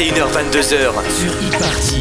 21h-22h sur e-party.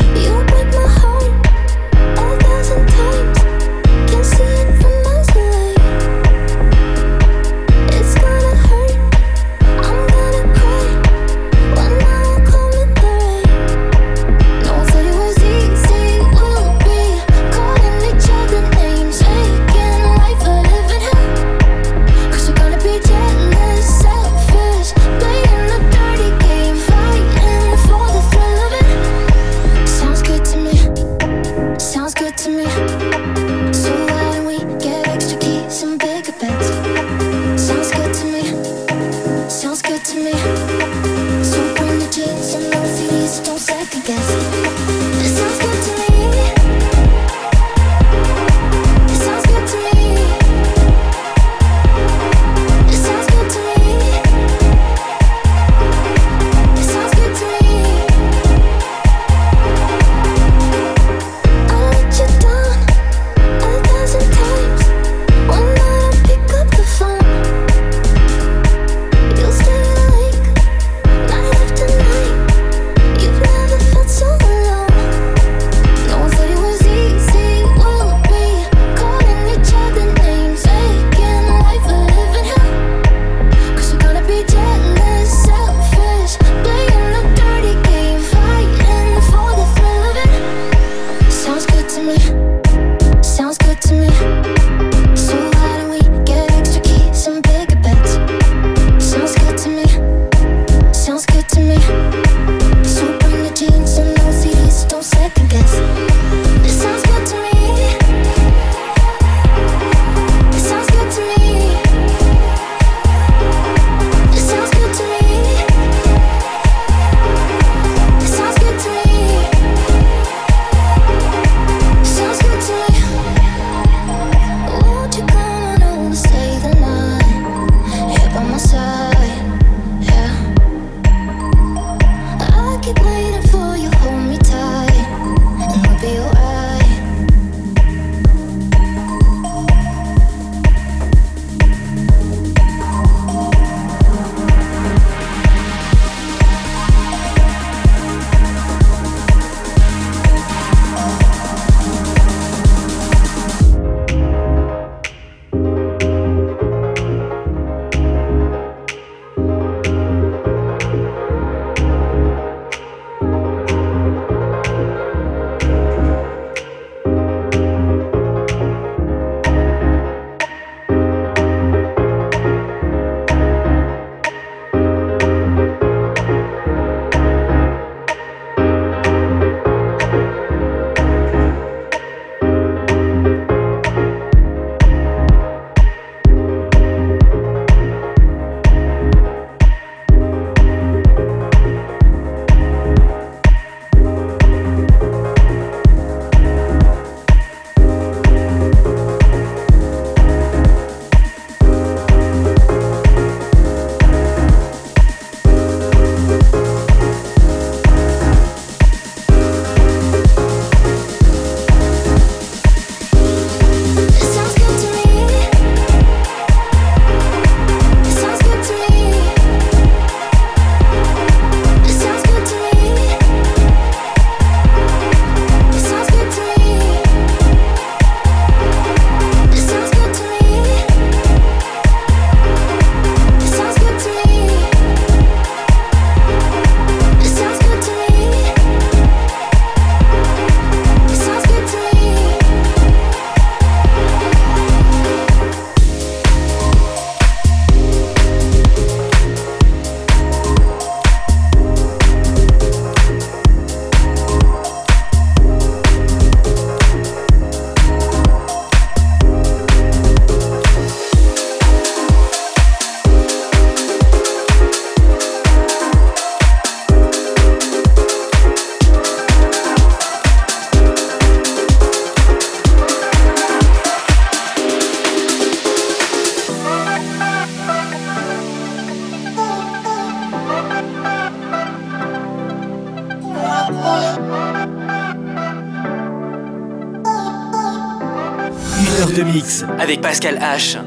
Avec Pascal H.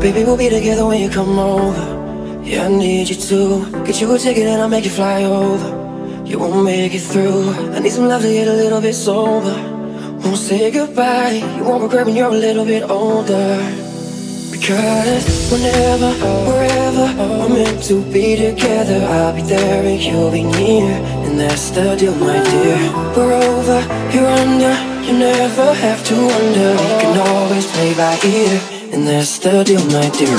Baby, we'll be together when you come over. Yeah, I need you to get you a ticket and I'll make you fly over. You won't make it through. I need some love to get a little bit sober. Won't say goodbye. You won't regret when you're a little bit older. Because whenever, wherever we're meant to be together, I'll be there and you'll be near. And that's the deal, my dear. We're over, you're under. You never have to wonder. We can always play by ear. And that's the deal, my dear.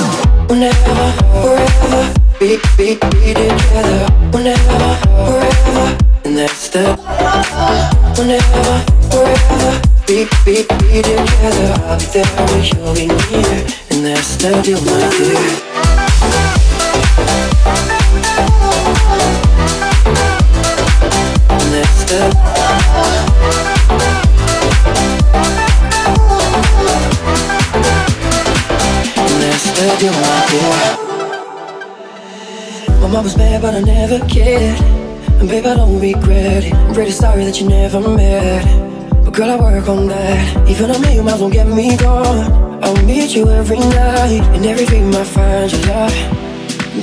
Whenever, wherever, be, be, be together. Whenever, wherever, and that's the. Whenever, wherever, be, be, be together. I'll be there when you'll be near, and that's the deal, my dear. That's the. Said you want it My mom was mad but I never cared. And babe I don't regret it. I'm pretty sorry that you never met. But girl I work on that. Even a million miles won't get me gone. I'll meet you every night. In every dream I find your love.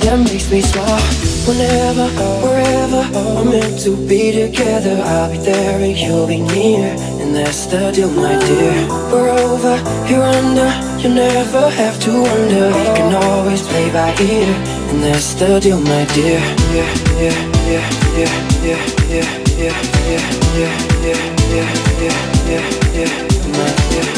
That makes me smile. Whenever, wherever We're meant to be together I'll be there and you'll be near. And that's the deal my dear. We're over, you're under you never have to wonder We can always play by ear And that's the deal, my dear Yeah, yeah, yeah, yeah, yeah, yeah, yeah, yeah, yeah, yeah, yeah, yeah, yeah, yeah, my dear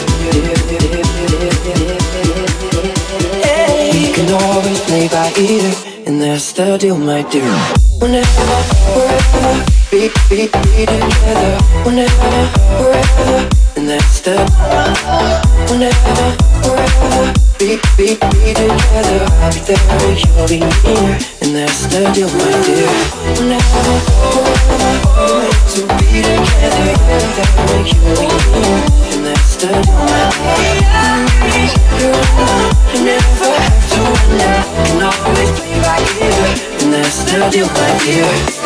We can always play by ear And that's the deal, my dear Whenever, wherever Be, be, be together Whenever, wherever And that's the Whenever forever. Be, be, be together. I'll be there you'll be near, and that's the deal, my dear. Whenever, forever, we're meant to be together. I'll be there you'll be near, and that's the deal, my dear. Alone, you never have to wonder. Can always play by ear, and that's the deal, my dear.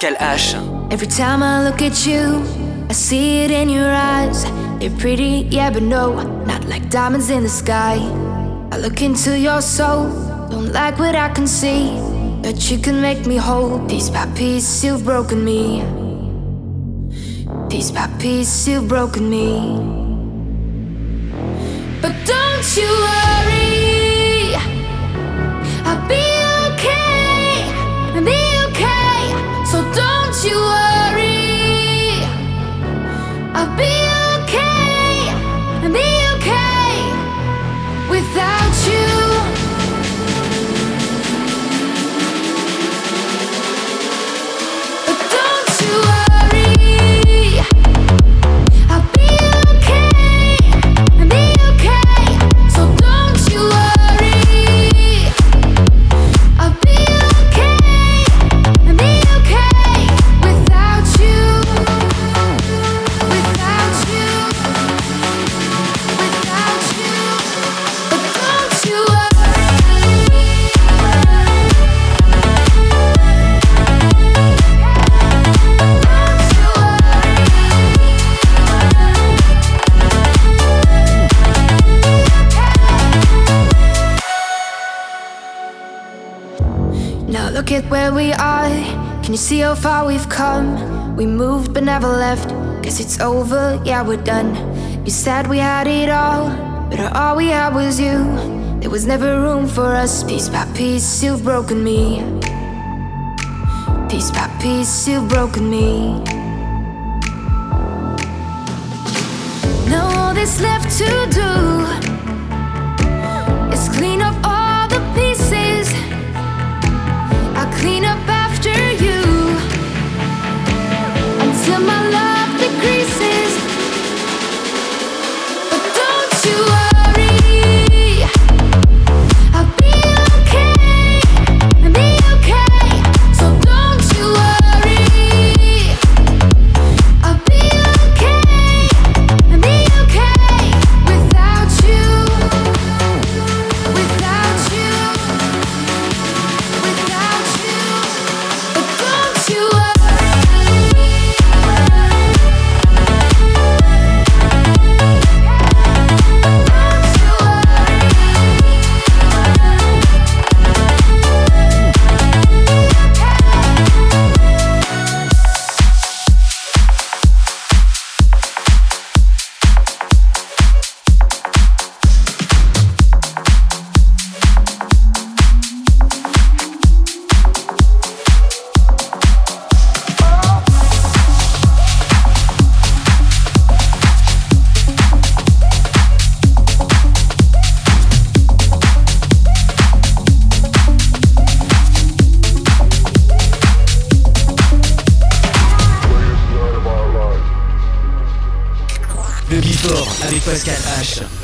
Pascal H. Every time I look at you, I see it in your eyes. They're pretty, yeah, but no, not like diamonds in the sky. I look into your soul, don't like what I can see. But you can make me whole. Piece by piece, you've broken me. Piece by piece, you've broken me. But don't you worry, see how far we've come? We moved but never left. Guess it's over, yeah, we're done. You said we had it all, but all we had was you. There was never room for us. Piece by piece, you've broken me. Piece by piece, you've broken me. Now all that's left to do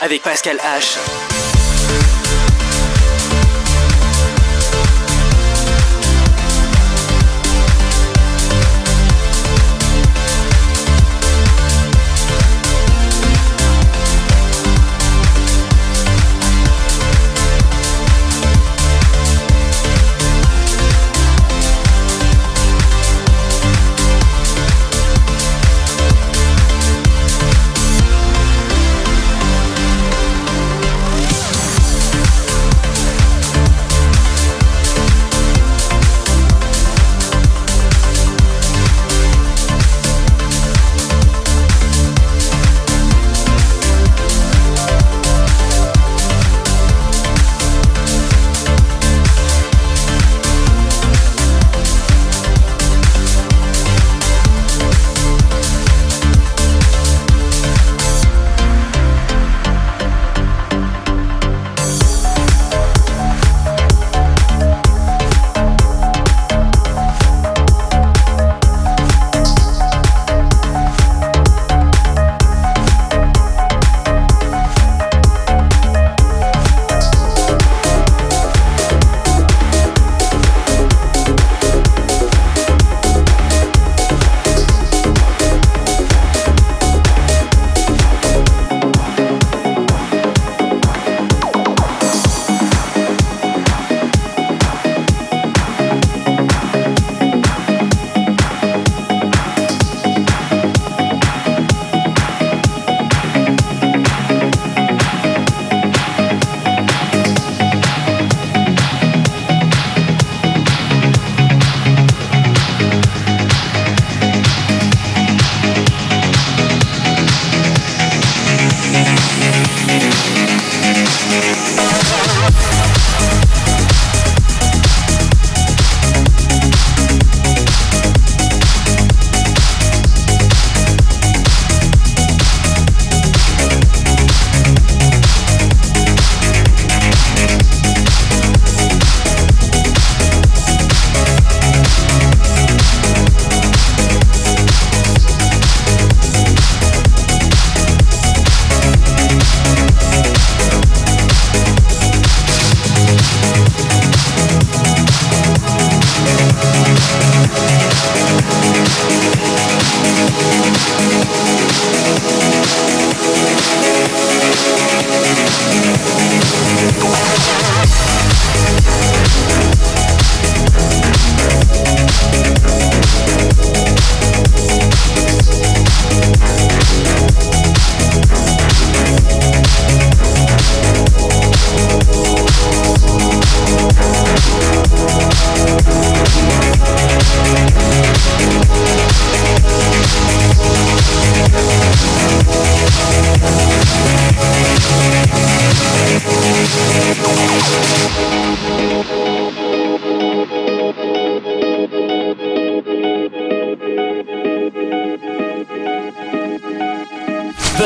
avec Pascal H.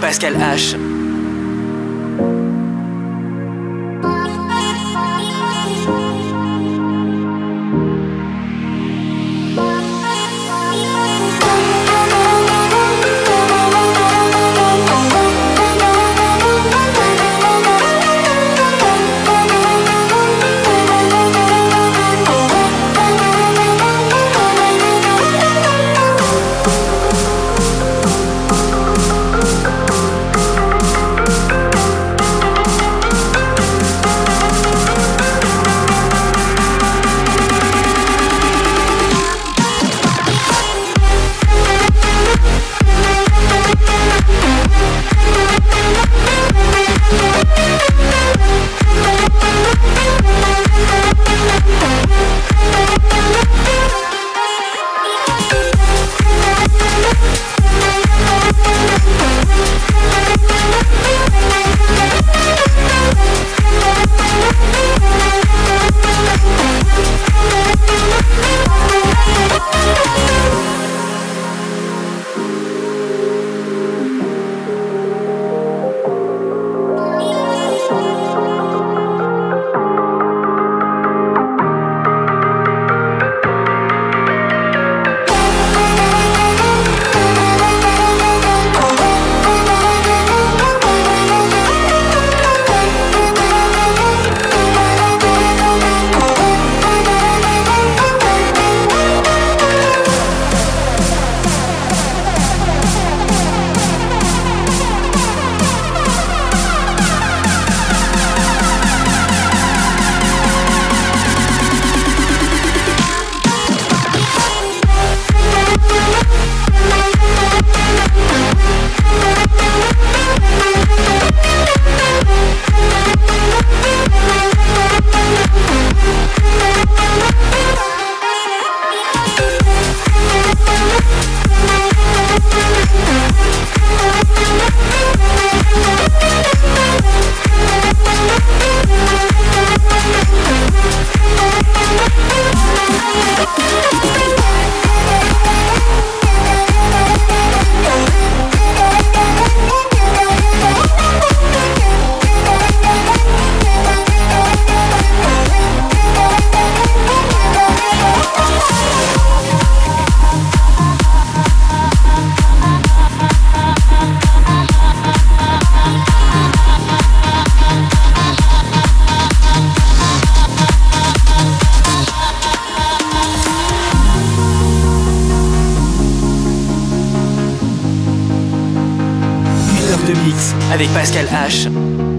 Pascal H. avec Pascal H.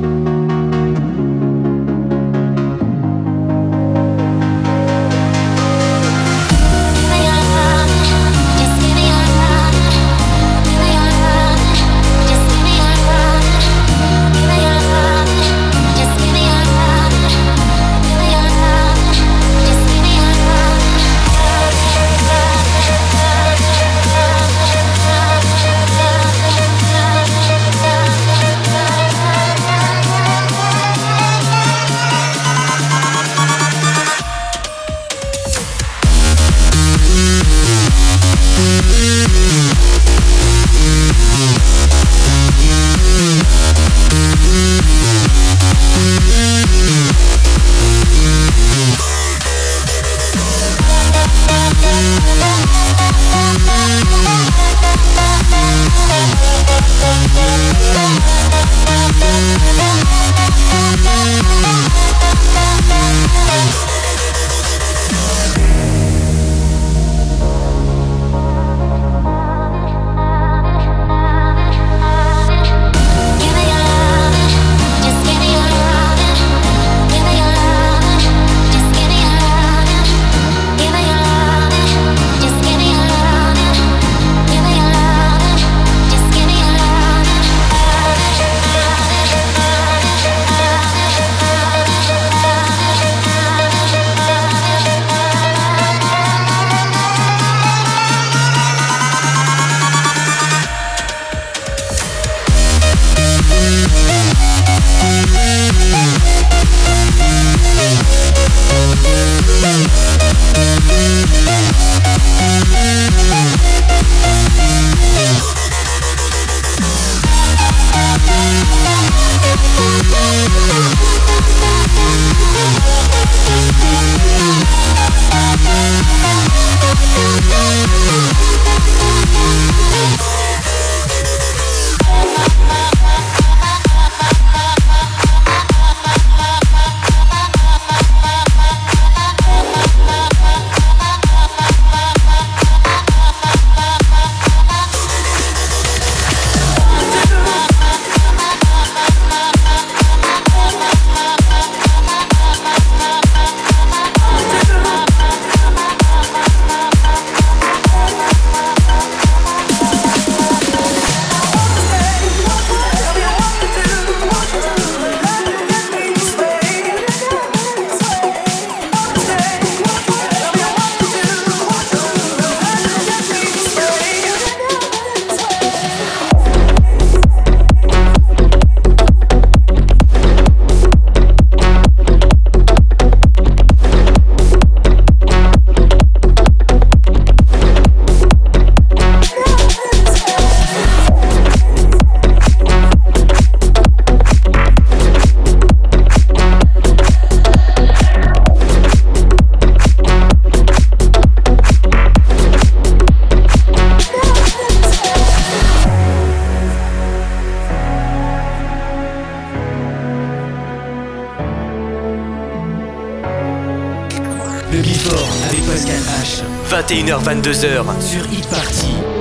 21h-22h sur e-party.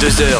22h